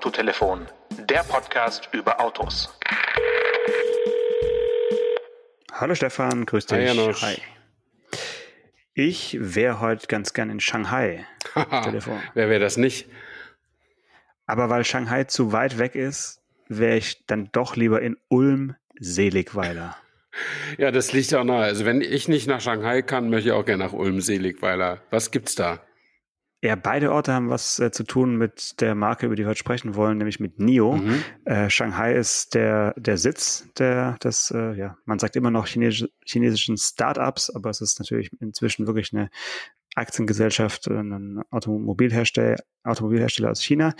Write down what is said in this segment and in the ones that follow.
Autotelefon, der Podcast über Autos. Hallo Stefan, grüß dich. Hi, Janosch. Hi. Ich wäre heute ganz gern in Shanghai. Telefon. Wer wäre das nicht? Aber weil Shanghai zu weit weg ist, wäre ich dann doch lieber in Ulm Seligweiler. Ja, das liegt auch nahe. Also wenn ich nicht nach Shanghai kann, möchte ich auch gerne nach Ulm Seligweiler. Was gibt's da? Ja, beide Orte haben was äh, zu tun mit der Marke, über die wir heute sprechen wollen, nämlich mit NIO. Mhm. Äh, Shanghai ist der, der Sitz der, des, äh, ja, man sagt immer noch chinesisch, chinesischen Startups, aber es ist natürlich inzwischen wirklich eine Aktiengesellschaft, äh, ein Automobilhersteller, Automobilhersteller aus China.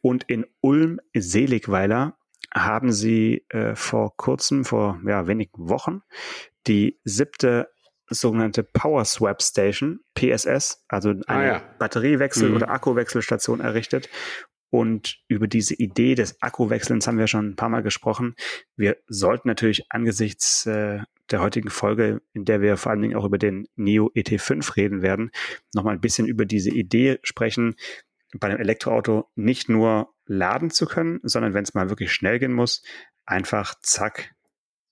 Und in Ulm Seligweiler haben sie äh, vor kurzem, vor ja, wenigen Wochen, die siebte sogenannte Power Swap Station, PSS, also eine Ah, ja. Batteriewechsel- Mhm. oder Akkuwechselstation errichtet. Und über diese Idee des Akkuwechselns haben wir schon ein paar Mal gesprochen. Wir sollten natürlich angesichts äh, der heutigen Folge, in der wir vor allen Dingen auch über den Neo ET5 reden werden, nochmal ein bisschen über diese Idee sprechen, bei einem Elektroauto nicht nur laden zu können, sondern wenn es mal wirklich schnell gehen muss, einfach zack,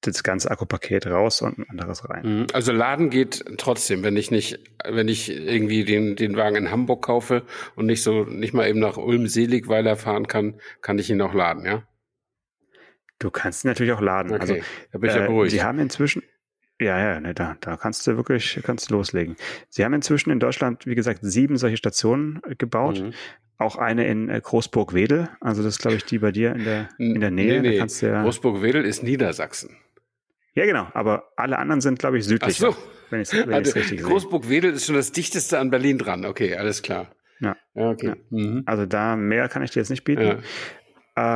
das ganze Akkupaket raus und ein anderes rein. Mhm. Also Laden geht trotzdem, wenn ich nicht, wenn ich irgendwie den, den Wagen in Hamburg kaufe und nicht so, nicht mal eben nach Ulm Seligweiler fahren kann, kann ich ihn auch laden, ja? Du kannst ihn natürlich auch laden. Okay, Also da bin ich ja Äh, beruhigt. Sie haben inzwischen, ja, ja, ne, da, da kannst du wirklich, kannst du loslegen. Sie haben inzwischen in Deutschland, wie gesagt, sieben solche Stationen gebaut. Mhm. Auch eine in äh, Großburg-Wedel. Also das ist, glaube ich, die bei dir in der, in der Nähe. Nee, nee. ja, Großburg-Wedel ist Niedersachsen. Ja, genau. Aber alle anderen sind, glaube ich, Ach südlich. so. Wenn ich es Also, richtig sehe. Großburg-Wedel ist schon das dichteste an Berlin dran. Okay, alles klar. Ja. Ja, okay. Ja. Mhm. Also da mehr kann ich dir jetzt nicht bieten. Ja.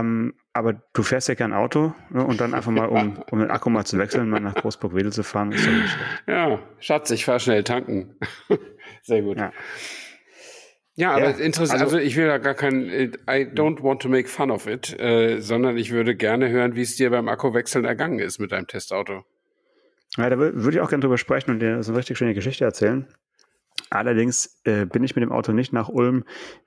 Ähm, aber du fährst ja kein Auto ne, und dann einfach mal, um, um den Akku mal zu wechseln, mal nach Großburg-Wedel zu fahren, ist doch nicht schlecht. Ja, Schatz, ich fahr schnell tanken. Sehr gut. Ja. Ja, aber Ja, interessant. also- Also, ich will da gar kein, I don't want to make fun of it, äh, sondern ich würde gerne hören, wie es dir beim Akkuwechseln ergangen ist mit deinem Testauto. Ja, da wür- würde ich auch gerne drüber sprechen und dir so eine richtig schöne Geschichte erzählen. Allerdings äh, bin ich mit dem Auto nicht nach Ulm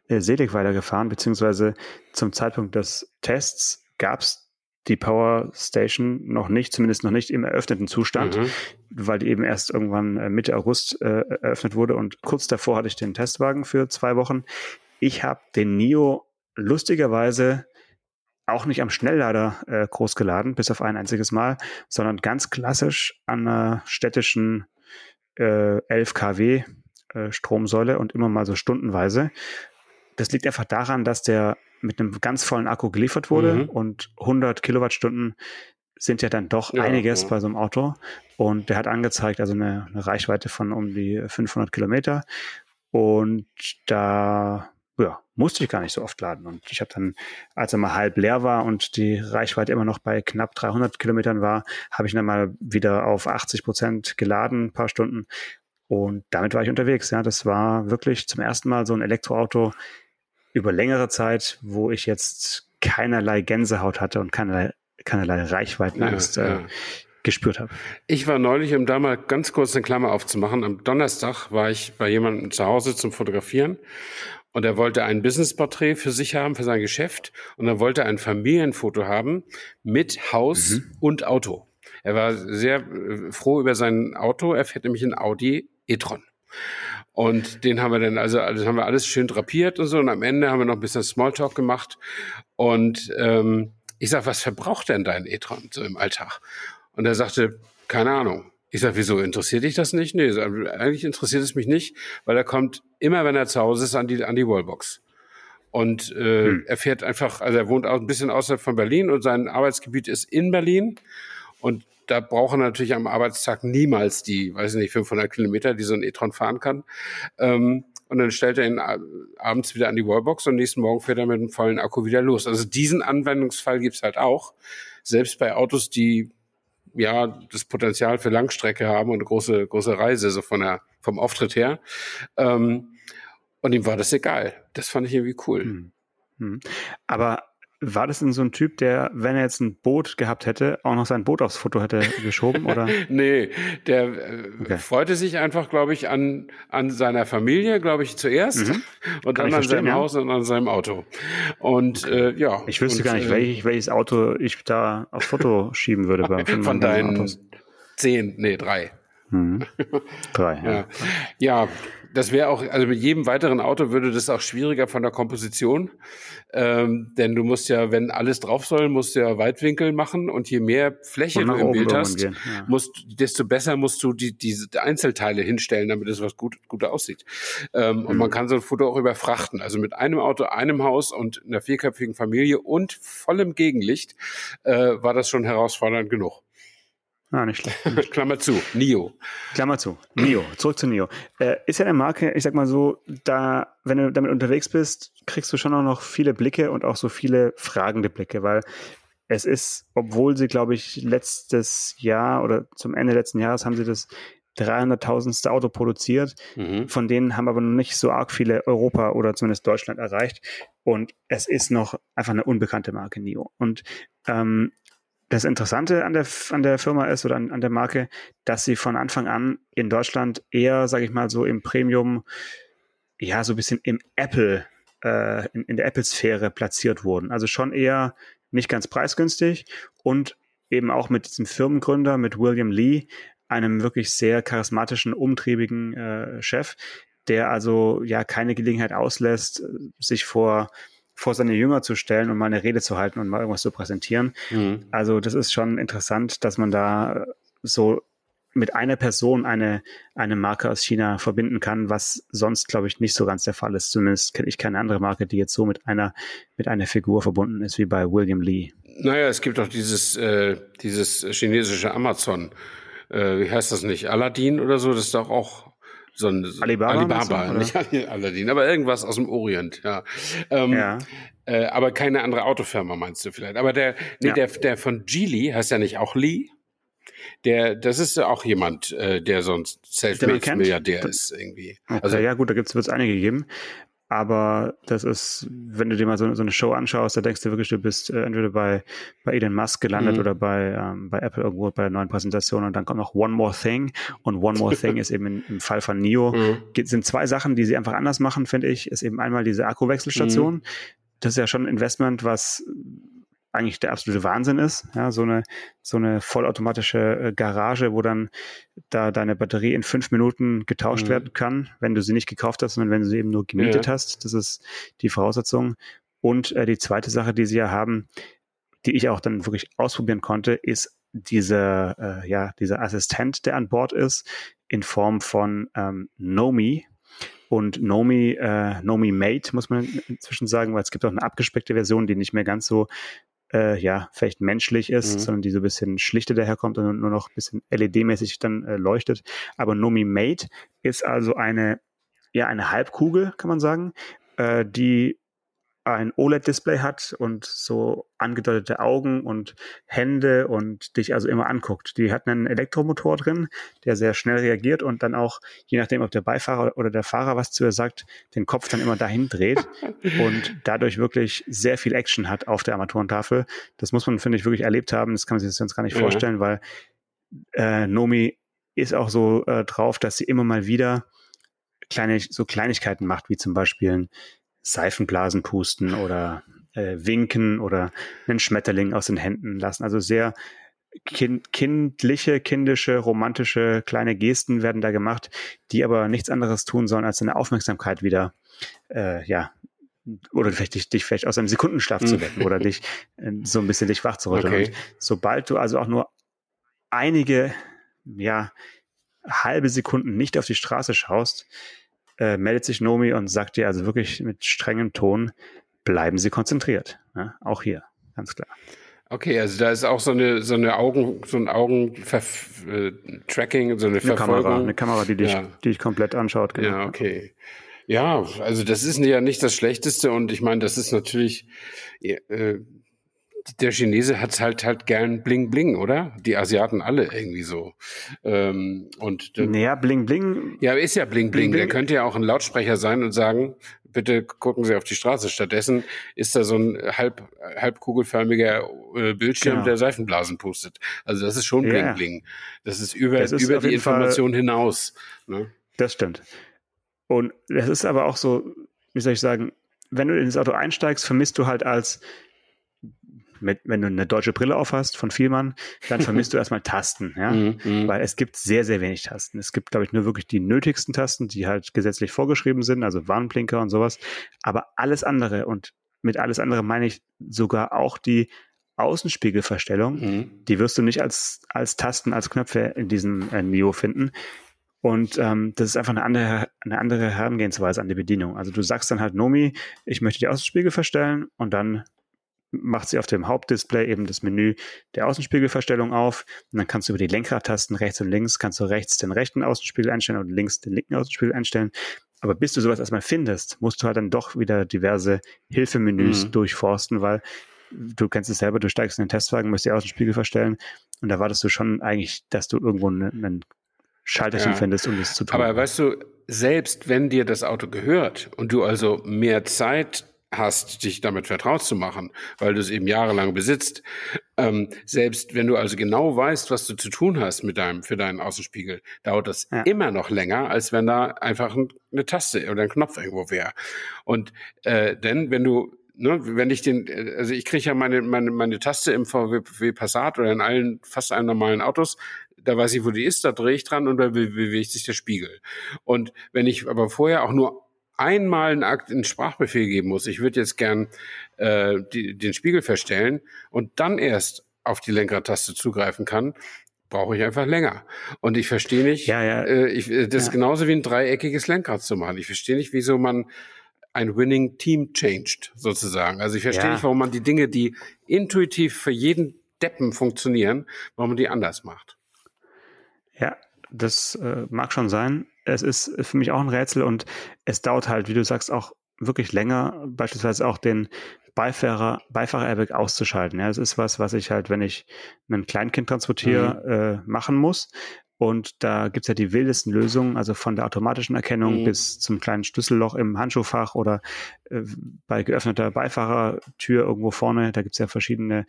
äh, Seligweiler gefahren, beziehungsweise zum Zeitpunkt des Tests gab es die Power Station noch nicht, zumindest noch nicht im eröffneten Zustand, Mhm. weil die eben erst irgendwann äh, Mitte August äh, eröffnet wurde und kurz davor hatte ich den Testwagen für zwei Wochen. Ich habe den NIO lustigerweise auch nicht am Schnelllader äh, groß geladen, bis auf ein einziges Mal, sondern ganz klassisch an einer städtischen äh, 11 kW äh, Stromsäule und immer mal so stundenweise. Das liegt einfach daran, dass der mit einem ganz vollen Akku geliefert wurde Mhm. und 100 Kilowattstunden sind ja dann doch Ja, einiges ja. bei so einem Auto. Und der hat angezeigt, also eine, eine Reichweite von um die 500 Kilometer. Und da ja, musste ich gar nicht so oft laden. Und ich habe dann, als er mal halb leer war und die Reichweite immer noch bei knapp 300 Kilometern war, habe ich dann mal wieder auf 80 Prozent geladen, ein paar Stunden. Und damit war ich unterwegs. Ja, das war wirklich zum ersten Mal so ein Elektroauto über längere Zeit, wo ich jetzt keinerlei Gänsehaut hatte und keinerlei, keinerlei Reichweitenangst Ja, äh, ja. gespürt habe. Ich war neulich, um da mal ganz kurz eine Klammer aufzumachen, am Donnerstag war ich bei jemandem zu Hause zum Fotografieren und er wollte ein Businessporträt für sich haben, für sein Geschäft und er wollte ein Familienfoto haben mit Haus und Auto. Er war sehr äh, froh über sein Auto, er fährt nämlich ein Audi e-tron. Und den haben wir dann, also das haben wir alles schön drapiert und so. Und am Ende haben wir noch ein bisschen Smalltalk gemacht. Und ähm, ich sag, was verbraucht denn dein e-tron so im Alltag? Und er sagte, keine Ahnung. Ich sag, wieso interessiert dich das nicht? Nee, eigentlich interessiert es mich nicht, weil er kommt immer, wenn er zu Hause ist, an die, an die Wallbox. Und äh, Hm. er fährt einfach, also er wohnt auch ein bisschen außerhalb von Berlin und sein Arbeitsgebiet ist in Berlin. Und da braucht er natürlich am Arbeitstag niemals die, weiß ich nicht, 500 Kilometer, die so ein e-tron fahren kann. Ähm, und dann stellt er ihn abends wieder an die Wallbox und nächsten Morgen fährt er mit einem vollen Akku wieder los. Also diesen Anwendungsfall gibt's halt auch. Selbst bei Autos, die ja das Potenzial für Langstrecke haben und eine große, große Reise, so von der, vom Auftritt her. Ähm, und ihm war das egal. Das fand ich irgendwie cool. Hm. Hm. Aber war das denn so ein Typ, der, wenn er jetzt ein Boot gehabt hätte, auch noch sein Boot aufs Foto hätte geschoben, oder? nee, der äh, okay. freute sich einfach, glaube ich, an, an seiner Familie, glaube ich, zuerst mhm. und Kann dann an seinem ja. Haus und an seinem Auto. Und äh, ja. Ich wüsste und, gar nicht, äh, welch, welches Auto ich da aufs Foto schieben würde. Beim von deinen Autos. zehn, nee, drei. Mhm. Drei, ja. ja. ja das wäre auch, also mit jedem weiteren Auto würde das auch schwieriger von der Komposition. Ähm, denn du musst ja, wenn alles drauf soll, musst du ja Weitwinkel machen und je mehr Fläche du im Bild hast, ja. musst, desto besser musst du die, diese Einzelteile hinstellen, damit es was gut, gut aussieht. Ähm, mhm. Und man kann so ein Foto auch überfrachten. Also mit einem Auto, einem Haus und einer vierköpfigen Familie und vollem Gegenlicht äh, war das schon herausfordernd genug. Ah, nicht schlecht. Klammer zu, Nio. Klammer zu, Nio. Zurück zu Nio. Äh, ist ja eine Marke, ich sag mal so, da, wenn du damit unterwegs bist, kriegst du schon auch noch viele Blicke und auch so viele fragende Blicke, weil es ist, obwohl sie, glaube ich, letztes Jahr oder zum Ende letzten Jahres haben sie das 300.000. Auto produziert. Mhm. Von denen haben aber noch nicht so arg viele Europa oder zumindest Deutschland erreicht. Und es ist noch einfach eine unbekannte Marke NIO. Und ähm, das Interessante an der, an der Firma ist oder an, an der Marke, dass sie von Anfang an in Deutschland eher, sage ich mal, so im Premium, ja, so ein bisschen im Apple, äh, in, in der Apple-Sphäre platziert wurden. Also schon eher nicht ganz preisgünstig und eben auch mit diesem Firmengründer, mit William Lee, einem wirklich sehr charismatischen, umtriebigen äh, Chef, der also ja keine Gelegenheit auslässt, sich vor vor seine Jünger zu stellen und mal eine Rede zu halten und mal irgendwas zu präsentieren. Mhm. Also das ist schon interessant, dass man da so mit einer Person eine, eine Marke aus China verbinden kann, was sonst, glaube ich, nicht so ganz der Fall ist. Zumindest kenne ich keine andere Marke, die jetzt so mit einer, mit einer Figur verbunden ist wie bei William Lee. Naja, es gibt auch dieses, äh, dieses chinesische Amazon. Äh, wie heißt das nicht? Aladdin oder so? Das ist doch auch so ein Alibaba, Alibaba nicht Aladdin, aber irgendwas aus dem Orient, ja. Ähm, ja. Äh, aber keine andere Autofirma meinst du vielleicht. Aber der, nee, ja. der, der von Geely heißt ja nicht auch Lee? Der, das ist ja auch jemand, äh, der sonst Selfmade-Milliardär ist irgendwie. Okay, also ja gut, da gibt es einige geben. Aber das ist, wenn du dir mal so, so eine Show anschaust, da denkst du wirklich, du bist äh, entweder bei, bei Elon Musk gelandet mhm. oder bei, ähm, bei Apple irgendwo bei der neuen Präsentation und dann kommt noch One More Thing und One More Thing ist eben in, im Fall von NIO, mhm. sind zwei Sachen, die sie einfach anders machen, finde ich, ist eben einmal diese Akkuwechselstation. Mhm. Das ist ja schon ein Investment, was eigentlich der absolute Wahnsinn ist. Ja, so eine, so eine vollautomatische äh, Garage, wo dann da deine Batterie in fünf Minuten getauscht mhm. werden kann, wenn du sie nicht gekauft hast, sondern wenn du sie eben nur gemietet ja. hast. Das ist die Voraussetzung. Und äh, die zweite Sache, die sie ja haben, die ich auch dann wirklich ausprobieren konnte, ist dieser, äh, ja, dieser Assistent, der an Bord ist, in Form von ähm, Nomi. Und Nomi, äh, Nomi Mate, muss man inzwischen sagen, weil es gibt auch eine abgespeckte Version, die nicht mehr ganz so äh, ja, vielleicht menschlich ist, mhm. sondern die so ein bisschen schlichter daherkommt und nur noch ein bisschen LED-mäßig dann äh, leuchtet. Aber Nomi Mate ist also eine, ja, eine Halbkugel, kann man sagen, äh, die ein OLED-Display hat und so angedeutete Augen und Hände und dich also immer anguckt. Die hat einen Elektromotor drin, der sehr schnell reagiert und dann auch, je nachdem, ob der Beifahrer oder der Fahrer was zu ihr sagt, den Kopf dann immer dahin dreht und dadurch wirklich sehr viel Action hat auf der Armaturentafel. Das muss man, finde ich, wirklich erlebt haben. Das kann man sich sonst gar nicht ja. vorstellen, weil äh, Nomi ist auch so äh, drauf, dass sie immer mal wieder kleine, so Kleinigkeiten macht, wie zum Beispiel ein Seifenblasen pusten oder äh, winken oder einen Schmetterling aus den Händen lassen. Also sehr kind, kindliche, kindische, romantische kleine Gesten werden da gemacht, die aber nichts anderes tun sollen, als eine Aufmerksamkeit wieder, äh, ja, oder vielleicht dich, dich vielleicht aus einem Sekundenschlaf zu wecken oder dich äh, so ein bisschen dich wach zu rütteln. Okay. sobald du also auch nur einige, ja, halbe Sekunden nicht auf die Straße schaust, äh, meldet sich Nomi und sagt dir also wirklich mit strengem Ton, bleiben Sie konzentriert. Ja, auch hier, ganz klar. Okay, also da ist auch so eine so eine Augen so ein Augentracking, äh, so eine, eine Verfolgung. Kamera, eine Kamera, die dich, ja. die dich komplett anschaut. Genau. Ja, okay. Ja, also das ist ja nicht das Schlechteste und ich meine, das ist natürlich äh, der Chinese hat's halt halt gern Bling Bling, oder? Die Asiaten alle irgendwie so. Ähm, und naja, Bling Bling. Ja, ist ja Bling Bling. Bling, Bling. Der könnte ja auch ein Lautsprecher sein und sagen, bitte gucken Sie auf die Straße. Stattdessen ist da so ein halb, halbkugelförmiger äh, Bildschirm, genau. der Seifenblasen pustet. Also das ist schon. Bling Bling. Das ist über, das ist über die Information Fall, hinaus. Ne? Das stimmt. Und das ist aber auch so, wie soll ich sagen, wenn du in das Auto einsteigst, vermisst du halt als mit, wenn du eine deutsche Brille aufhast von Vielmann, dann vermisst du erstmal Tasten, ja, mm, mm. weil es gibt sehr, sehr wenig Tasten. Es gibt, glaube ich, nur wirklich die nötigsten Tasten, die halt gesetzlich vorgeschrieben sind, also Warnblinker und sowas. Aber alles andere und mit alles andere meine ich sogar auch die Außenspiegelverstellung, mm. die wirst du nicht als, als Tasten, als Knöpfe in diesem äh, Neo finden. Und ähm, das ist einfach eine andere, eine andere Herangehensweise an die Bedienung. Also du sagst dann halt, Nomi, ich möchte die Außenspiegel verstellen und dann macht sie auf dem Hauptdisplay eben das Menü der Außenspiegelverstellung auf und dann kannst du über die Lenkradtasten rechts und links, kannst du rechts den rechten Außenspiegel einstellen und links den linken Außenspiegel einstellen. Aber bis du sowas erstmal findest, musst du halt dann doch wieder diverse Hilfemenüs mhm. durchforsten, weil du kennst es selber, du steigst in den Testwagen, musst die Außenspiegel verstellen und da erwartest du schon eigentlich, dass du irgendwo einen, einen Schalterchen ja. findest, um das zu tun. Aber weißt du, selbst wenn dir das Auto gehört und du also mehr Zeit hast, dich damit vertraut zu machen, weil du es eben jahrelang besitzt. Ähm, selbst wenn du also genau weißt, was du zu tun hast mit deinem, für deinen Außenspiegel, dauert das ja. immer noch länger, als wenn da einfach eine Taste oder ein Knopf irgendwo wäre. Und äh, denn wenn du Ne, wenn ich den, also ich kriege ja meine, meine, meine Taste im VW Passat oder in allen, fast allen normalen Autos, da weiß ich, wo die ist, da drehe ich dran und da bewegt sich der Spiegel. Und wenn ich aber vorher auch nur einmal einen Akt in Sprachbefehl geben muss, ich würde jetzt gern äh, die, den Spiegel verstellen und dann erst auf die Lenkradtaste zugreifen kann, brauche ich einfach länger. Und ich verstehe nicht, ja, ja. Äh, ich, äh, das ja. ist genauso wie ein dreieckiges Lenkrad zu machen. Ich verstehe nicht, wieso man ein Winning Team changed, sozusagen. Also ich verstehe ja. nicht, warum man die Dinge, die intuitiv für jeden Deppen funktionieren, warum man die anders macht. Ja, das äh, mag schon sein es ist für mich auch ein Rätsel und es dauert halt, wie du sagst, auch wirklich länger, beispielsweise auch den Beifahrer, Beifahrer-Airbag auszuschalten. Ja, es ist was, was ich halt, wenn ich ein Kleinkind transportiere, mhm. äh, machen muss. Und da gibt's ja die wildesten Lösungen, also von der automatischen Erkennung mhm. bis zum kleinen Schlüsselloch im Handschuhfach oder äh, bei geöffneter Beifahrertür irgendwo vorne. Da gibt's ja verschiedene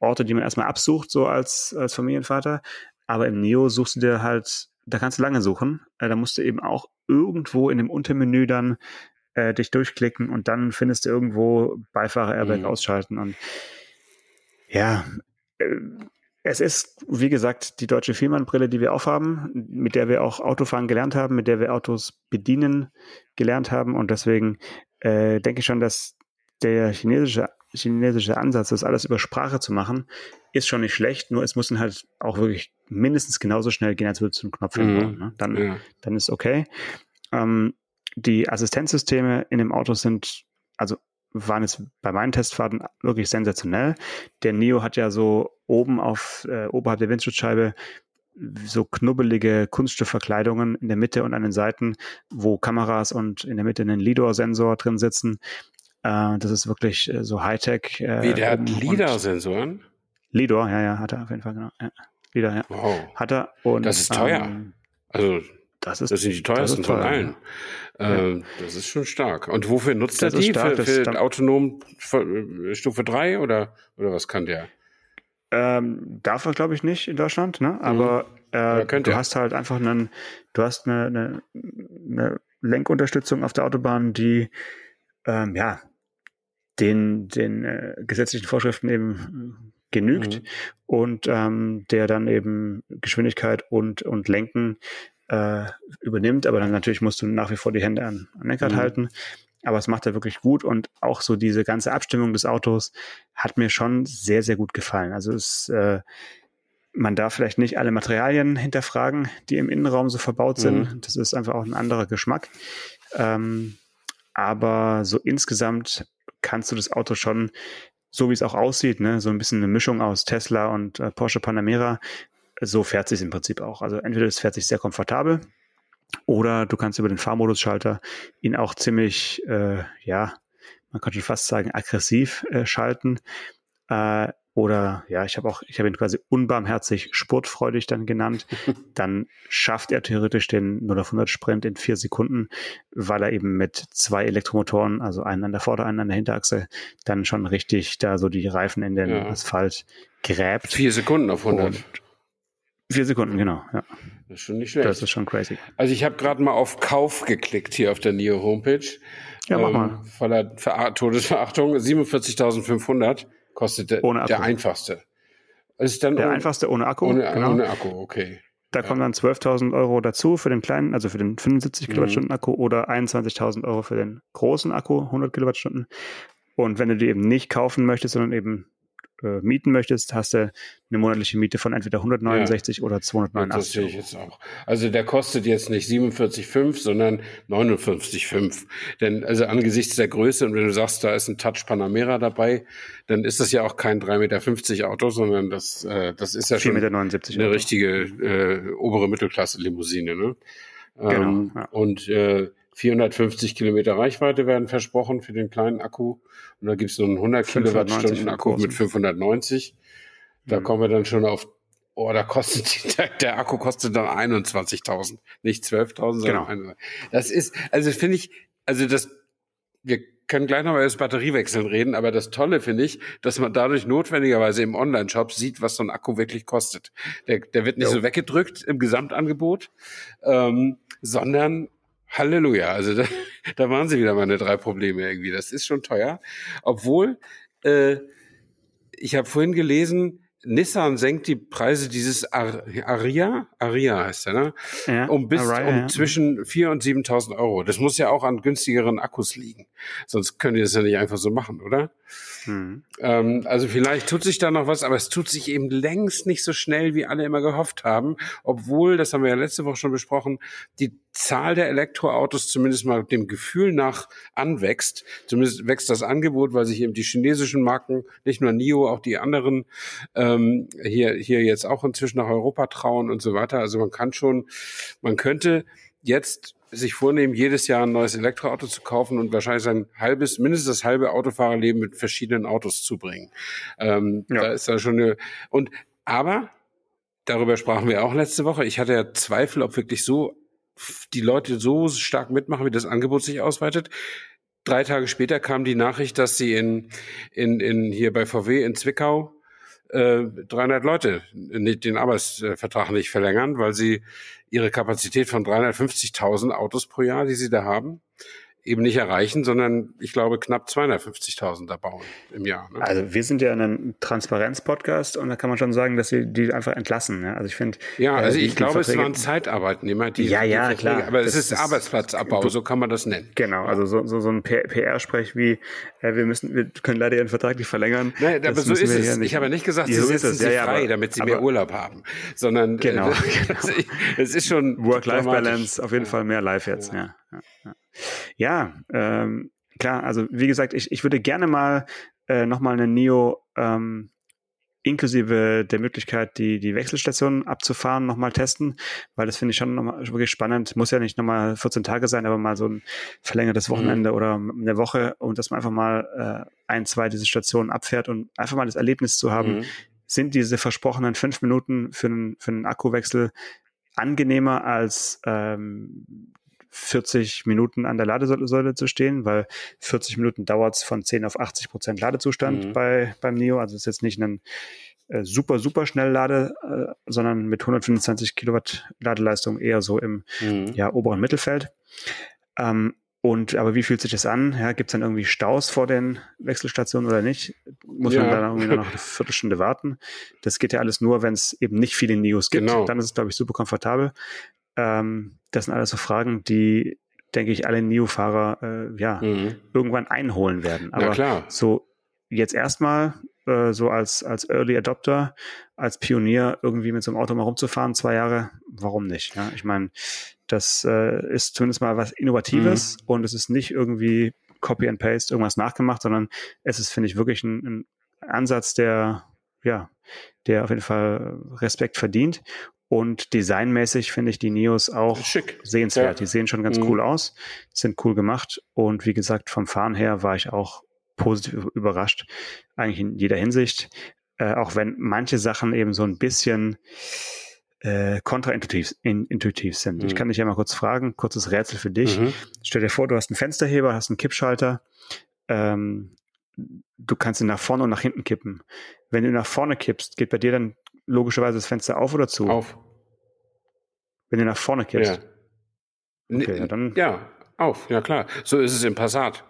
Orte, die man erstmal absucht, so als, als Familienvater. Aber im Neo suchst du dir halt da kannst du lange suchen. Äh, da musst du eben auch irgendwo in dem Untermenü dann äh, dich durchklicken und dann findest du irgendwo Beifahrer-Airbag mhm. ausschalten. Und ja, äh, es ist, wie gesagt, die deutsche Vielmann-Brille, die wir aufhaben, mit der wir auch Autofahren gelernt haben, mit der wir Autos bedienen gelernt haben. Und deswegen äh, denke ich schon, dass der chinesische chinesische Ansatz, das alles über Sprache zu machen, ist schon nicht schlecht, nur es muss dann halt auch wirklich mindestens genauso schnell gehen, als würde es zum Knopf mhm. ne? dann, ja. dann ist okay. Ähm, die Assistenzsysteme in dem Auto sind, also waren jetzt bei meinen Testfahrten wirklich sensationell. Der Neo hat ja so oben auf, äh, oberhalb der Windschutzscheibe so knubbelige Kunststoffverkleidungen in der Mitte und an den Seiten, wo Kameras und in der Mitte einen Lidar-Sensor drin sitzen. Äh, das ist wirklich äh, so Hightech. Äh, Wie, der hat LIDAR-Sensoren? LIDAR, ja, ja, hat er auf jeden Fall, genau. Ja. LIDAR, ja. Wow. Hat er. Und, das ist teuer. Ähm, also, das, ist, das sind die teuersten teuer, von allen. Ja. Ähm, das ist schon stark. Und wofür nutzt das er die? Stark, für, für autonom äh, Stufe 3 oder, oder was kann der? Ähm, darf er, glaube ich, nicht in Deutschland, ne? aber mhm. äh, du hast halt einfach einen, du hast eine, eine, eine Lenkunterstützung auf der Autobahn, die ähm, ja den, den äh, gesetzlichen Vorschriften eben genügt mhm. und ähm, der dann eben Geschwindigkeit und, und Lenken äh, übernimmt. Aber dann natürlich musst du nach wie vor die Hände an, an Lenkrad mhm. halten. Aber es macht er wirklich gut und auch so diese ganze Abstimmung des Autos hat mir schon sehr, sehr gut gefallen. Also es, äh, man darf vielleicht nicht alle Materialien hinterfragen, die im Innenraum so verbaut sind. Mhm. Das ist einfach auch ein anderer Geschmack. Ähm, aber so insgesamt kannst du das Auto schon, so wie es auch aussieht, ne, so ein bisschen eine Mischung aus Tesla und äh, Porsche Panamera, so fährt sich im Prinzip auch. Also entweder es fährt sich sehr komfortabel oder du kannst über den Fahrmodusschalter ihn auch ziemlich, äh, ja, man kann schon fast sagen, aggressiv äh, schalten. Äh, oder ja, ich habe auch, ich habe ihn quasi unbarmherzig sportfreudig dann genannt, dann schafft er theoretisch den 0 auf 100 Sprint in vier Sekunden, weil er eben mit zwei Elektromotoren, also einen an der Vorder-, einen an der Hinterachse, dann schon richtig da so die Reifen in den ja. Asphalt gräbt. Vier Sekunden auf 100. Und vier Sekunden, genau, ja. Das ist schon nicht schlecht. Das ist schon crazy. Also ich habe gerade mal auf Kauf geklickt hier auf der NIO Homepage. Ja, mach ähm, mal. Voller Ver Todesverachtung. 47.500 kostet der, ohne Akku. der einfachste. ist dann der ohne, einfachste ohne Akku. Ohne, genau. ohne Akku, okay. Da ja. kommen dann 12.000 Euro dazu für den kleinen, also für den 75 mhm. Kilowattstunden Akku oder 21.000 Euro für den großen Akku, 100 Kilowattstunden. Und wenn du die eben nicht kaufen möchtest, sondern eben äh, mieten möchtest, hast du eine monatliche Miete von entweder 169 ja. oder 289. Das sehe ich jetzt auch. Also der kostet jetzt nicht 47,5, sondern 59,5. Denn also angesichts der Größe und wenn du sagst, da ist ein Touch Panamera dabei, dann ist das ja auch kein 3,50 Meter Auto, sondern das, äh, das ist ja schon eine Auto. richtige äh, obere Mittelklasse-Limousine. Ne? Genau. Ähm, ja. Und äh, 450 Kilometer Reichweite werden versprochen für den kleinen Akku. Und da gibt es so einen 100 Kilowattstunden Akku mit 590. Da mhm. kommen wir dann schon auf, oh, da kostet, der, der Akku kostet dann 21.000, nicht 12.000, sondern genau. Das ist, also finde ich, also das, wir können gleich noch mal über das Batteriewechseln reden, aber das Tolle finde ich, dass man dadurch notwendigerweise im Online-Shop sieht, was so ein Akku wirklich kostet. Der, der wird nicht jo. so weggedrückt im Gesamtangebot, ähm, sondern Halleluja. Also da, da waren sie wieder meine drei Probleme irgendwie. Das ist schon teuer. Obwohl, äh, ich habe vorhin gelesen, Nissan senkt die Preise dieses Aria, Aria heißt der, ne? Ja, um bis Aria, um ja. zwischen 4.000 und 7.000 Euro. Das muss ja auch an günstigeren Akkus liegen. Sonst können die das ja nicht einfach so machen, oder? Mhm. Ähm, also vielleicht tut sich da noch was, aber es tut sich eben längst nicht so schnell, wie alle immer gehofft haben. Obwohl, das haben wir ja letzte Woche schon besprochen, die Zahl der Elektroautos zumindest mal dem Gefühl nach anwächst. Zumindest wächst das Angebot, weil sich eben die chinesischen Marken, nicht nur NIO, auch die anderen ähm, hier, hier jetzt auch inzwischen nach Europa trauen und so weiter. Also man kann schon, man könnte jetzt sich vornehmen, jedes Jahr ein neues Elektroauto zu kaufen und wahrscheinlich sein halbes, mindestens das halbe Autofahrerleben mit verschiedenen Autos zubringen. Ähm, ja. Da ist da schon eine, und, aber, darüber sprachen wir auch letzte Woche, ich hatte ja Zweifel, ob wirklich so die Leute so stark mitmachen, wie das Angebot sich ausweitet. Drei Tage später kam die Nachricht, dass sie in, in, in hier bei VW in Zwickau äh, 300 Leute den Arbeitsvertrag nicht verlängern, weil sie ihre Kapazität von 350.000 Autos pro Jahr, die sie da haben, eben nicht erreichen, sondern ich glaube knapp 250.000 da bauen im Jahr. Ne? Also wir sind ja ein Transparenz-Podcast und da kann man schon sagen, dass sie die einfach entlassen. Ne? Also ich finde. Ja, äh, also äh, ich glaube, es waren Zeitarbeitnehmer, die. Ja, ja, die klar. Aber es ist, ist Arbeitsplatzabbau, so kann man das nennen. Genau, also so, so, so ein PR-Sprech wie, äh, wir müssen, wir können leider ihren Vertrag nicht verlängern. Nein, aber so ist es. Ich habe nicht gesagt, sie setzen sich ja, frei, aber, damit sie aber, mehr Urlaub haben, sondern genau, äh, genau. es ist schon Work-Life-Balance, auf jeden Fall mehr live jetzt. Ja, ja, ja. Ähm, klar, also wie gesagt, ich, ich würde gerne mal äh, nochmal eine NIO ähm, inklusive der Möglichkeit, die, die Wechselstation abzufahren, nochmal testen, weil das finde ich schon nochmal wirklich spannend. Muss ja nicht nochmal 14 Tage sein, aber mal so ein verlängertes mhm. Wochenende mhm. oder eine Woche und dass man einfach mal äh, ein, zwei diese Stationen abfährt und einfach mal das Erlebnis zu haben, mhm. sind diese versprochenen fünf Minuten für einen, für einen Akkuwechsel angenehmer als ähm, 40 Minuten an der Ladesäule zu stehen, weil 40 Minuten dauert es von 10 auf 80 Prozent Ladezustand mhm. bei, beim Neo. Also es ist jetzt nicht ein äh, super, super schnell Lade, äh, sondern mit 125 Kilowatt Ladeleistung eher so im mhm. ja, oberen Mittelfeld. Ähm, und aber wie fühlt sich das an? Ja, Gibt es dann irgendwie Staus vor den Wechselstationen oder nicht? Muss ja. man dann irgendwie noch eine Viertelstunde warten? Das geht ja alles nur, wenn es eben nicht viele Neos gibt. Genau. Dann ist es, glaube ich, super komfortabel. Ähm, das sind alles so Fragen, die, denke ich, alle NIO-Fahrer äh, ja, mhm. irgendwann einholen werden. Aber klar. so jetzt erstmal äh, so als, als Early Adopter, als Pionier irgendwie mit so einem Auto mal rumzufahren, zwei Jahre, warum nicht? Ja? Ich meine, das äh, ist zumindest mal was Innovatives mhm. und es ist nicht irgendwie Copy and Paste, irgendwas nachgemacht, sondern es ist, finde ich, wirklich ein, ein Ansatz, der, ja, der auf jeden Fall Respekt verdient. Und designmäßig finde ich die Neos auch Schick. sehenswert. Ja. Die sehen schon ganz mhm. cool aus, sind cool gemacht. Und wie gesagt, vom Fahren her war ich auch positiv überrascht, eigentlich in jeder Hinsicht. äh, auch wenn manche Sachen eben so ein bisschen äh, kontraintuitiv in, intuitiv sind. Mhm. Ich kann dich ja mal kurz fragen, kurzes Rätsel für dich. Mhm. Stell dir vor, du hast einen Fensterheber, hast einen Kippschalter, ähm, du kannst ihn nach vorne und nach hinten kippen. Wenn du nach vorne kippst, geht bei dir dann logischerweise das Fenster auf oder zu? Auf. Wenn du nach vorne kippst. Ja. Okay, ja, dann ja, auf, ja klar. So ist es im Passat.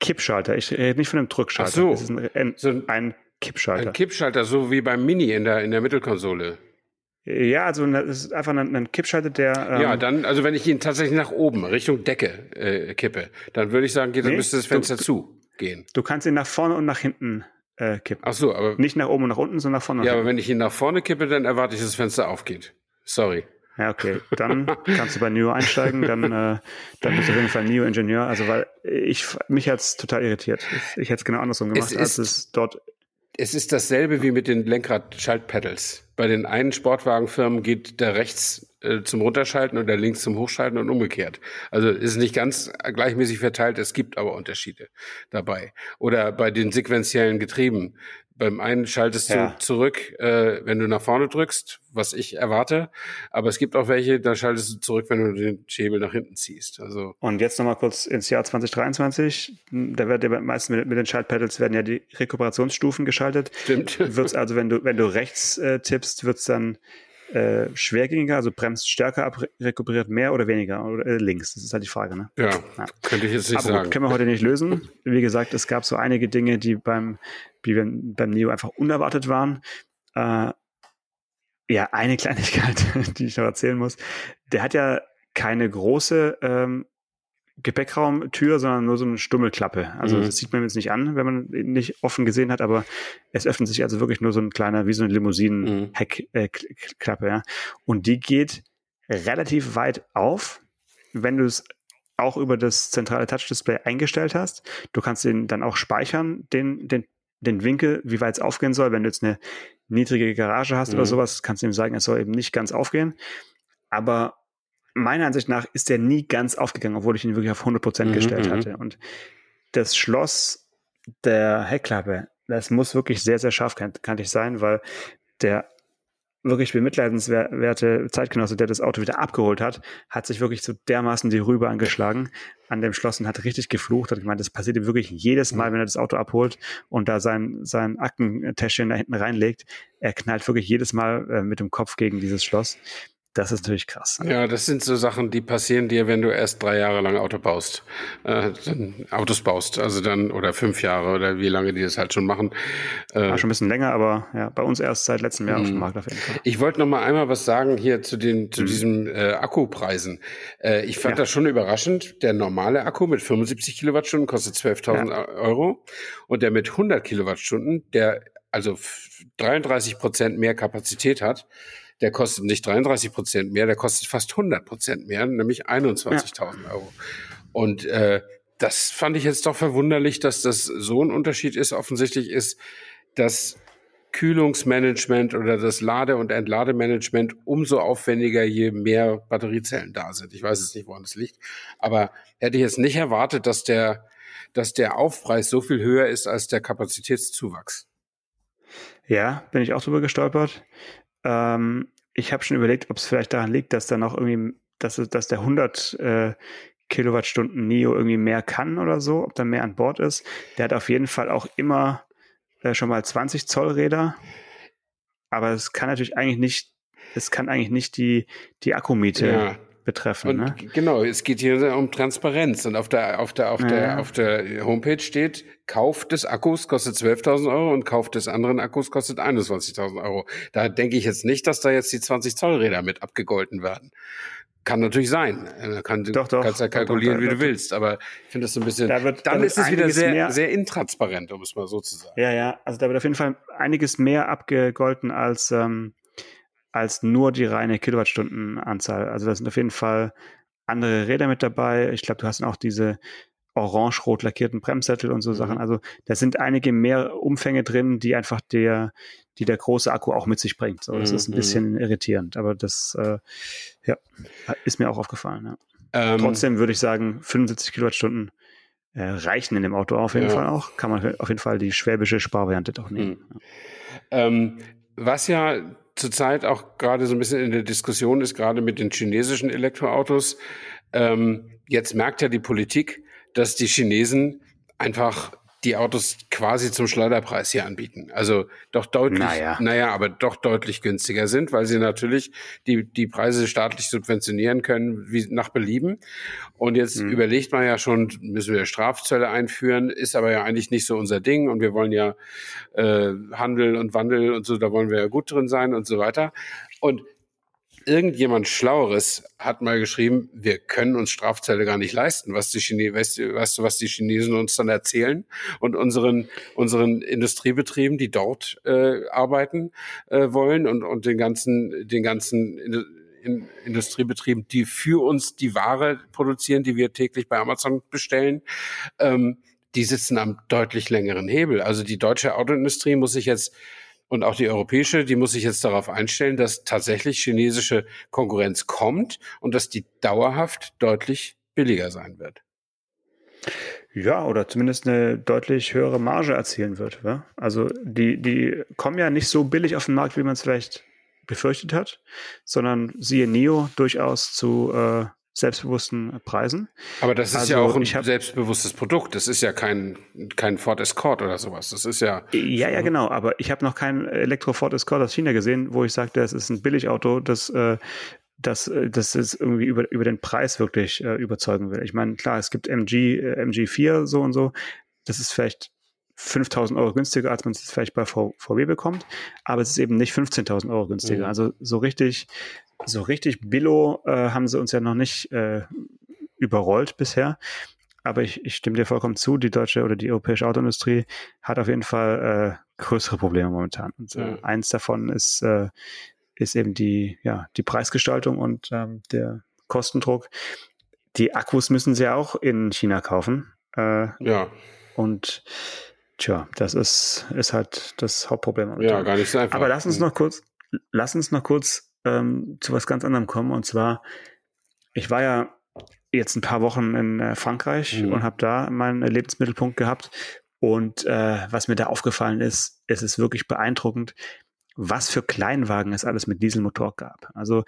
Kippschalter, ich rede nicht von einem Drückschalter. Ach so. Es ist ein, ein, so ein, ein Kippschalter. Ein Kippschalter, so wie beim Mini in der, in der Mittelkonsole. Ja, also es ist einfach ein, ein Kippschalter, der. Ähm ja, dann, also wenn ich ihn tatsächlich nach oben, Richtung Decke äh, kippe, dann würde ich sagen, geht, dann nee, müsste das Fenster du, zu gehen. Du kannst ihn nach vorne und nach hinten äh, kippen. Ach so, aber. Nicht nach oben und nach unten, sondern nach vorne Ja, aber wenn ich ihn nach vorne kippe, dann erwarte ich, dass das Fenster aufgeht. Sorry. Ja, okay. Dann kannst du bei NIO einsteigen, dann, äh, dann bist du auf jeden Fall NIO-Ingenieur. Also weil ich mich hat's total irritiert. Ich, ich hätte es genau andersrum gemacht, es als es dort es ist dasselbe wie mit den Lenkrad-Schaltpedals. Bei den einen Sportwagenfirmen geht der rechts äh, zum Runterschalten und der links zum Hochschalten und umgekehrt. Also ist nicht ganz gleichmäßig verteilt, es gibt aber Unterschiede dabei. Oder bei den sequentiellen Getrieben beim einen schaltest ja. du zurück, äh, wenn du nach vorne drückst, was ich erwarte. Aber es gibt auch welche, da schaltest du zurück, wenn du den Schäbel nach hinten ziehst. Also und jetzt nochmal kurz ins Jahr 2023. Da wird ja meistens mit, mit, den Schaltpedals werden ja die Rekuperationsstufen geschaltet. Stimmt. Wird's also, wenn du, wenn du rechts äh, tippst, wird's dann äh, schwergängiger, also bremst stärker ab, rekuperiert mehr oder weniger oder äh, links? Das ist halt die Frage, ne? Ja, ja. könnte ich jetzt nicht Aber sagen. können wir heute nicht lösen. Wie gesagt, es gab so einige Dinge, die beim, die beim Neo einfach unerwartet waren. Äh, ja, eine Kleinigkeit, die ich noch erzählen muss. Der hat ja keine große ähm, Gepäckraumtür, sondern nur so eine Stummelklappe. Also mhm. das sieht man jetzt nicht an, wenn man ihn nicht offen gesehen hat, aber es öffnet sich also wirklich nur so ein kleiner, wie so eine Limousinen-Heckklappe, mhm. äh, ja. Und die geht relativ weit auf, wenn du es auch über das zentrale Touch-Display eingestellt hast. Du kannst den dann auch speichern, den, den, den Winkel, wie weit es aufgehen soll. Wenn du jetzt eine niedrige Garage hast mhm. oder sowas, kannst du ihm sagen, es soll eben nicht ganz aufgehen. Aber meiner Ansicht nach ist der nie ganz aufgegangen, obwohl ich ihn wirklich auf 100 Prozent mhm, gestellt mhm. hatte. Und das Schloss der Heckklappe, das muss wirklich sehr, sehr scharf scharfkantig sein, weil der wirklich bemitleidenswerte Zeitgenosse, der das Auto wieder abgeholt hat, hat sich wirklich so dermaßen die Rübe angeschlagen an dem Schloss und hat richtig geflucht. Hat gemeint, das passiert ihm wirklich jedes Mal, wenn er das Auto abholt und da sein, sein Aktentäschchen da hinten reinlegt. Er knallt wirklich jedes Mal äh, mit dem Kopf gegen dieses Schloss. Das ist natürlich krass. Ja, das sind so Sachen, die passieren dir, wenn du erst drei Jahre lang Auto baust, äh, Autos baust, also dann oder fünf Jahre oder wie lange die das halt schon machen. Äh, schon ein bisschen länger, aber ja, bei uns erst seit letztem Jahr auf dem mhm. Markt auf jeden Fall. Ich wollte noch mal einmal was sagen hier zu den zu mhm. diesen äh, Akkupreisen. Äh, ich fand ja. das schon überraschend. Der normale Akku mit 75 Kilowattstunden kostet 12.000 ja. Euro und der mit 100 Kilowattstunden, der also 33 Prozent mehr Kapazität hat, der kostet nicht 33 Prozent mehr, der kostet fast 100 Prozent mehr, nämlich 21.000 ja. Euro. Und äh, das fand ich jetzt doch verwunderlich, dass das so ein Unterschied ist. Offensichtlich ist das Kühlungsmanagement oder das Lade- und Entlademanagement umso aufwendiger, je mehr Batteriezellen da sind. Ich weiß jetzt nicht, woran es liegt, aber hätte ich jetzt nicht erwartet, dass der, dass der Aufpreis so viel höher ist als der Kapazitätszuwachs. Ja, bin ich auch drüber gestolpert. Ähm, ich habe schon überlegt, ob es vielleicht daran liegt, dass da noch irgendwie, dass, dass der 100 äh, Kilowattstunden Neo irgendwie mehr kann oder so, ob da mehr an Bord ist. Der hat auf jeden Fall auch immer äh, schon mal 20 Zoll Räder. Aber es kann natürlich eigentlich nicht, es kann eigentlich nicht die, die Akkumiete ja betreffen. Und ne? genau, es geht hier um Transparenz. Und auf der, auf der, auf ja. der, auf der Homepage steht, Kauf des Akkus kostet 12.000 Euro und Kauf des anderen Akkus kostet 21.000 Euro. Da denke ich jetzt nicht, dass da jetzt die 20 Zoll Räder mit abgegolten werden. Kann natürlich sein. Kann, doch, doch, kannst ja kalkulieren, doch, doch, wie du willst. Aber ich finde das so ein bisschen. Da wird, dann da ist es wieder sehr, mehr, sehr intransparent, um es mal so zu sagen. Ja, ja. Also da wird auf jeden Fall einiges mehr abgegolten als ähm, als nur die reine Kilowattstundenanzahl. Also da sind auf jeden Fall andere Räder mit dabei. Ich glaube, du hast auch diese orange-rot lackierten Bremssättel und so mhm. Sachen. Also da sind einige mehr Umfänge drin, die einfach der, die der große Akku auch mit sich bringt. So, das mhm. ist ein mhm. bisschen irritierend, aber das äh, ja, ist mir auch aufgefallen. Ja. Ähm, Trotzdem würde ich sagen, 75 Kilowattstunden äh, reichen in dem Auto auf jeden ja. Fall auch. Kann man auf jeden Fall die schwäbische Sparvariante doch nehmen. Mhm. Ähm, was ja zurzeit auch gerade so ein bisschen in der Diskussion ist, gerade mit den chinesischen Elektroautos. Ähm, jetzt merkt ja die Politik, dass die Chinesen einfach die Autos quasi zum Schleuderpreis hier anbieten. Also doch deutlich, naja. naja, aber doch deutlich günstiger sind, weil sie natürlich die, die Preise staatlich subventionieren können, wie nach Belieben. Und jetzt mhm. überlegt man ja schon, müssen wir Strafzölle einführen, ist aber ja eigentlich nicht so unser Ding und wir wollen ja äh, Handel und Wandel und so, da wollen wir ja gut drin sein und so weiter. Und irgendjemand Schlaueres hat mal geschrieben, wir können uns Strafzölle gar nicht leisten, was die, Chine weißt, weißt du, was die Chinesen uns dann erzählen und unseren, unseren Industriebetrieben, die dort äh, arbeiten äh, wollen und, und den ganzen, den ganzen in Industriebetrieben, die für uns die Ware produzieren, die wir täglich bei Amazon bestellen, ähm, die sitzen am deutlich längeren Hebel. Also die deutsche Autoindustrie muss sich jetzt und auch die europäische, die muss sich jetzt darauf einstellen, dass tatsächlich chinesische Konkurrenz kommt und dass die dauerhaft deutlich billiger sein wird. Ja, oder zumindest eine deutlich höhere Marge erzielen wird. Ja? Also die, die kommen ja nicht so billig auf den Markt, wie man es vielleicht befürchtet hat, sondern siehe Neo durchaus zu äh, selbstbewussten Preisen. Aber das ist also ja auch ein hab, selbstbewusstes Produkt. Das ist ja kein, kein Ford Escort oder sowas. Das ist ja. Ja, ja, genau. Aber ich habe noch kein Elektro Ford Escort aus China gesehen, wo ich sagte, es ist ein Billigauto, das, äh, das, äh, das ist irgendwie über, über den Preis wirklich äh, überzeugen will. Ich meine, klar, es gibt MG, äh, MG4 so und so. Das ist vielleicht 5000 Euro günstiger, als man es vielleicht bei VW bekommt, aber es ist eben nicht 15.000 Euro günstiger. Mhm. Also so richtig so richtig Billo äh, haben sie uns ja noch nicht äh, überrollt bisher. Aber ich, ich stimme dir vollkommen zu, die deutsche oder die europäische Autoindustrie hat auf jeden Fall äh, größere Probleme momentan. Und äh, mhm. eins davon ist, äh, ist eben die, ja, die Preisgestaltung und ähm, der Kostendruck. Die Akkus müssen sie auch in China kaufen. Äh, ja. Und tja, das ist, ist halt das Hauptproblem. Momentan. Ja, gar nicht so einfach. Aber lass uns noch kurz, lass uns noch kurz ähm, zu was ganz anderem kommen. Und zwar, ich war ja jetzt ein paar Wochen in äh, Frankreich mhm. und habe da meinen Lebensmittelpunkt gehabt. Und äh, was mir da aufgefallen ist, es ist wirklich beeindruckend, was für Kleinwagen es alles mit Dieselmotor gab. Also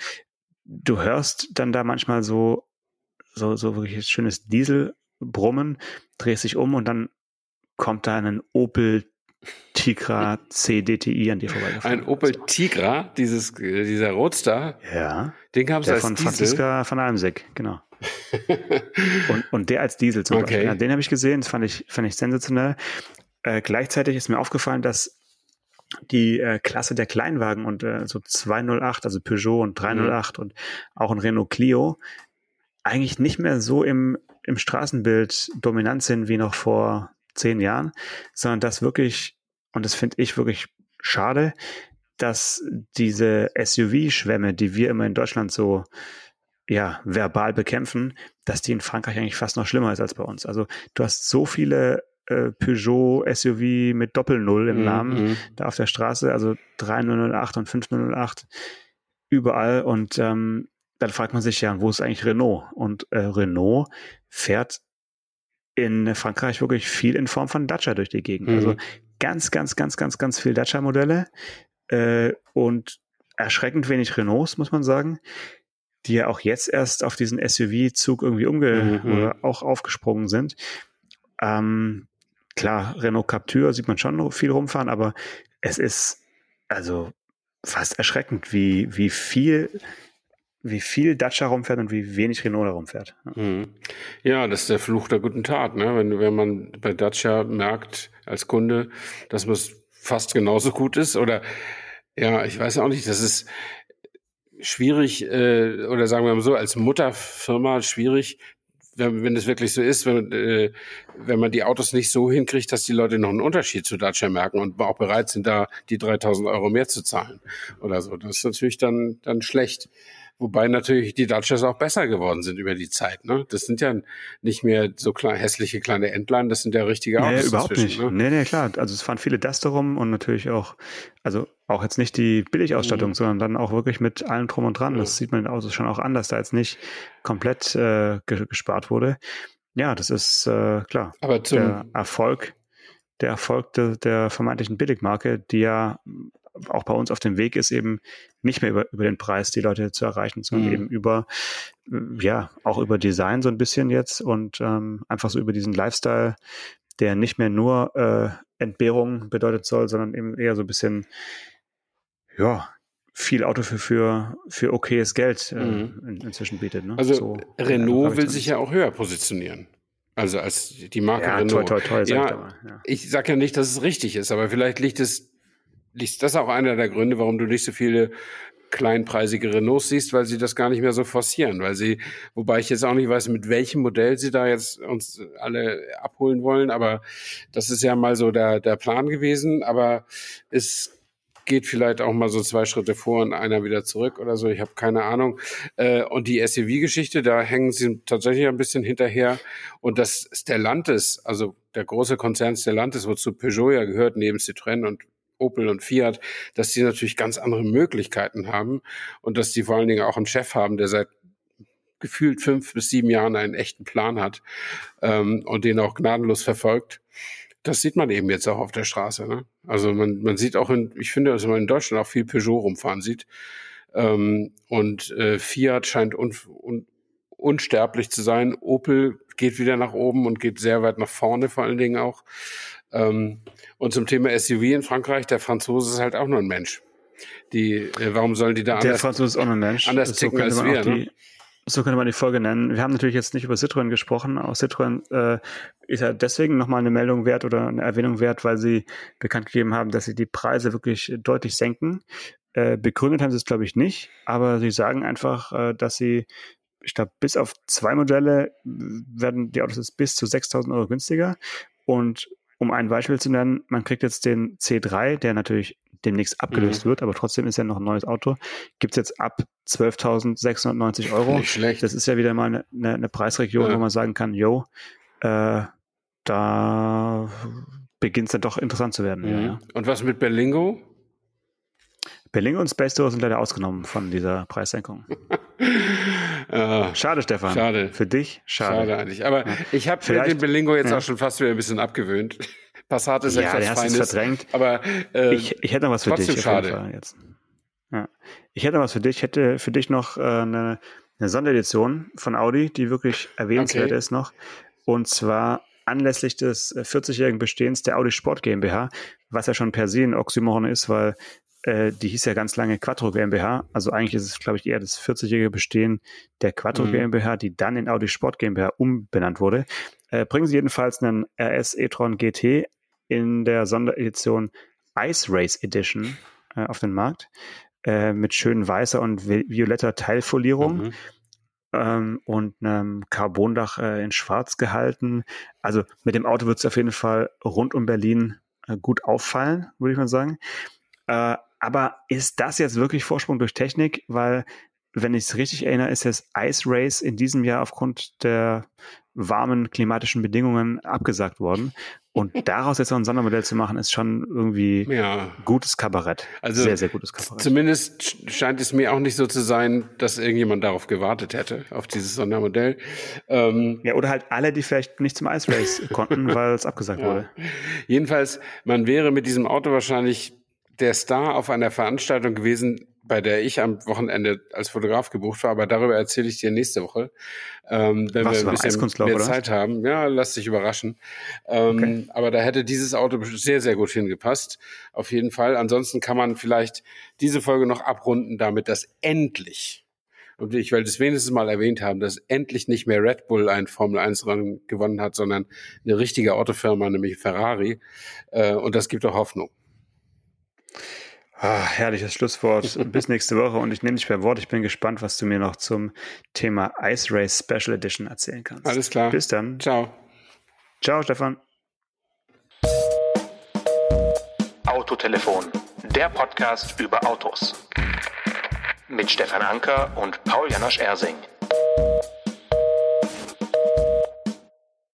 du hörst dann da manchmal so, so, so wirklich schönes Dieselbrummen, drehst dich um und dann kommt da ein Opel Tigra CDTI an dir vorbeigefahren. Ein Opel Tigra, dieses, dieser Roadster. Ja. Den gab es als von Diesel. Franziska von Almsek, genau. und, und der als Diesel zum okay. Beispiel. Ja, den habe ich gesehen, das fand ich, fand ich sensationell. Äh, gleichzeitig ist mir aufgefallen, dass die äh, Klasse der Kleinwagen und äh, so 208, also Peugeot und 308 mhm. und auch ein Renault Clio eigentlich nicht mehr so im, im Straßenbild dominant sind wie noch vor zehn Jahren, sondern dass wirklich, und das finde ich wirklich schade, dass diese SUV-Schwämme, die wir immer in Deutschland so ja, verbal bekämpfen, dass die in Frankreich eigentlich fast noch schlimmer ist als bei uns. Also du hast so viele äh, Peugeot SUV mit Doppel-Null im mhm. Namen mm da auf der Straße, also 3008 und 5008 überall und ähm, dann fragt man sich ja, wo ist eigentlich Renault? Und äh, Renault fährt in Frankreich wirklich viel in Form von Dacia durch die Gegend. Also mhm. Also ganz, ganz, ganz, ganz, ganz viel Dacia-Modelle äh, und erschreckend wenig Renaults, muss man sagen, die ja auch jetzt erst auf diesen SUV-Zug irgendwie umge mhm. oder auch aufgesprungen sind. Ähm, klar, Renault Captur sieht man schon viel rumfahren, aber es ist also fast erschreckend, wie, wie viel wie viel Dacia rumfährt und wie wenig Renault da rumfährt. Ja. Mhm. ja, das ist der Fluch der guten Tat. Ne? Wenn, wenn man bei Dacia merkt als Kunde, dass es fast genauso gut ist oder ja, ich weiß auch nicht, das ist schwierig äh, oder sagen wir mal so, als Mutterfirma schwierig, wenn, wenn es wirklich so ist, wenn, äh, wenn man die Autos nicht so hinkriegt, dass die Leute noch einen Unterschied zu Dacia merken und auch bereit sind, da die 3000 Euro mehr zu zahlen oder so. Das ist natürlich dann, dann schlecht. Wobei natürlich die Dodgers auch besser geworden sind über die Zeit. Ne? Das sind ja nicht mehr so klein, hässliche kleine Entlein, das sind ja richtige Autos. Nee, überhaupt nicht. Ne? Nee, nee, klar. Also es fahren viele Duster rum und natürlich auch, also auch jetzt nicht die Billigausstattung, mhm. sondern dann auch wirklich mit allem drum und dran. Mhm. Das sieht man in den Autos schon auch an, dass da jetzt nicht komplett äh, gespart wurde. Ja, das ist äh, klar. Aber zum, der Erfolg der Erfolg de, der vermeintlichen Billigmarke, die ja auch bei uns auf dem Weg ist, eben nicht mehr über, über den Preis die Leute zu erreichen, sondern mhm. eben über, ja, auch über Design so ein bisschen jetzt und ähm, einfach so über diesen Lifestyle, der nicht mehr nur äh, Entbehrung bedeutet soll, sondern eben eher so ein bisschen, ja, viel Auto für, für, für okayes Geld äh, mhm. in, inzwischen bietet. Ne? Also so, Renault will sich ja auch höher positionieren. Also als die Marke ja, Renault. Toi, toi, toi, ja, ich, ja. ich sage ja nicht, dass es richtig ist, aber vielleicht liegt es, liegt das auch einer der Gründe, warum du nicht so viele kleinpreisige Renaults siehst, weil sie das gar nicht mehr so forcieren, weil sie, wobei ich jetzt auch nicht weiß, mit welchem Modell sie da jetzt uns alle abholen wollen, aber das ist ja mal so der, der Plan gewesen, aber es geht vielleicht auch mal so zwei Schritte vor und einer wieder zurück oder so. Ich habe keine Ahnung. Äh, und die SUV-Geschichte, da hängen sie tatsächlich ein bisschen hinterher. Und das Stellantis, also der große Konzern Stellantis, wozu Peugeot ja gehört, neben Citroën und Opel und Fiat, dass die natürlich ganz andere Möglichkeiten haben und dass die vor allen Dingen auch einen Chef haben, der seit gefühlt fünf bis sieben Jahren einen echten Plan hat ähm, und den auch gnadenlos verfolgt. Das sieht man eben jetzt auch auf der Straße. Ne? Also man, man sieht auch in, ich finde, dass man in Deutschland auch viel Peugeot rumfahren sieht. Ähm, und äh, Fiat scheint un, un, unsterblich zu sein. Opel geht wieder nach oben und geht sehr weit nach vorne vor allen Dingen auch. Ähm, und zum Thema SUV in Frankreich, der Franzose ist halt auch nur ein Mensch. Die, äh, warum sollen die da der anders, Der Franzose ist auch nur ein Mensch. anders so ticken als wir? Ne? So könnte man die Folge nennen. Wir haben natürlich jetzt nicht über Citroën gesprochen. Auch Citroën äh, ist ja deswegen nochmal eine Meldung wert oder eine Erwähnung wert, weil sie bekannt gegeben haben, dass sie die Preise wirklich deutlich senken. Äh, begründet haben sie es, glaube ich, nicht, aber sie sagen einfach, äh, dass sie, ich glaube, bis auf zwei Modelle werden die Autos bis zu 6.000 Euro günstiger. Und um ein Beispiel zu nennen, man kriegt jetzt den C3, der natürlich demnächst abgelöst mhm. wird, aber trotzdem ist ja noch ein neues Auto, gibt es jetzt ab 12.690 Euro. Nicht schlecht. Das ist ja wieder mal eine, eine, eine Preisregion, ja. wo man sagen kann, yo, äh, da beginnt es dann doch interessant zu werden. Mhm. Ja. Und was mit Berlingo? Berlingo und Space Tour sind leider ausgenommen von dieser Preissenkung. schade, Stefan. Schade. Für dich, schade. Schade eigentlich. Aber ja. ich habe den Berlingo jetzt ja. auch schon fast wieder ein bisschen abgewöhnt. Passat ist ja, etwas Feines. verdrängt. Aber äh, ich, ich hätte noch was für dich. schade. Jetzt. Ja. Ich hätte noch was für dich. Ich hätte für dich noch äh, eine, eine Sonderedition von Audi, die wirklich erwähnenswert okay. ist noch. Und zwar anlässlich des 40-jährigen äh, Bestehens der Audi Sport GmbH, was ja schon per se ein Oxymoron ist, weil äh, die hieß ja ganz lange Quattro GmbH. Also eigentlich ist es, glaube ich, eher das 40-jährige Bestehen der Quattro mhm. GmbH, die dann in Audi Sport GmbH umbenannt wurde. Äh, bringen sie jedenfalls einen RS e-tron GT in der Sonderedition Ice Race Edition äh, auf den Markt äh, mit schön weißer und violetter Teilfolierung. Mhm. Ähm, und einem Carbondach äh, in Schwarz gehalten. Also mit dem Auto wird es auf jeden Fall rund um Berlin gut auffallen, würde ich mal sagen. Äh, aber ist das jetzt wirklich Vorsprung durch Technik? Weil, wenn ich es richtig erinnere, ist das Ice Race in diesem Jahr aufgrund der warmen klimatischen Bedingungen abgesagt worden. Und daraus jetzt noch ein Sondermodell zu machen, ist schon irgendwie ja. gutes Kabarett. Also sehr, sehr gutes Kabarett. Zumindest scheint es mir auch nicht so zu sein, dass irgendjemand darauf gewartet hätte, auf dieses Sondermodell. Ähm ja, oder halt alle, die vielleicht nicht zum Ice Race konnten, weil es abgesagt ja. wurde. Jedenfalls, man wäre mit diesem Auto wahrscheinlich der Star auf einer Veranstaltung gewesen, bei der ich am Wochenende als Fotograf gebucht war, aber darüber erzähle ich dir nächste Woche, ähm, wenn Was, wir ein bisschen mehr Zeit oder? haben. Ja, lass dich überraschen. Ähm, okay. Aber da hätte dieses Auto sehr, sehr gut hingepasst. Auf jeden Fall. Ansonsten kann man vielleicht diese Folge noch abrunden damit, dass endlich und ich will das wenigstens mal erwähnt haben, dass endlich nicht mehr Red Bull ein Formel 1 Rennen gewonnen hat, sondern eine richtige Autofirma, nämlich Ferrari. Äh, und das gibt auch Hoffnung. Ah, herrliches Schlusswort. Bis nächste Woche und ich nehme dich per Wort. Ich bin gespannt, was du mir noch zum Thema Ice Race Special Edition erzählen kannst. Alles klar. Bis dann. Ciao. Ciao, Stefan. Autotelefon, der Podcast über Autos. Mit Stefan Anker und Paul Janosch Ersing.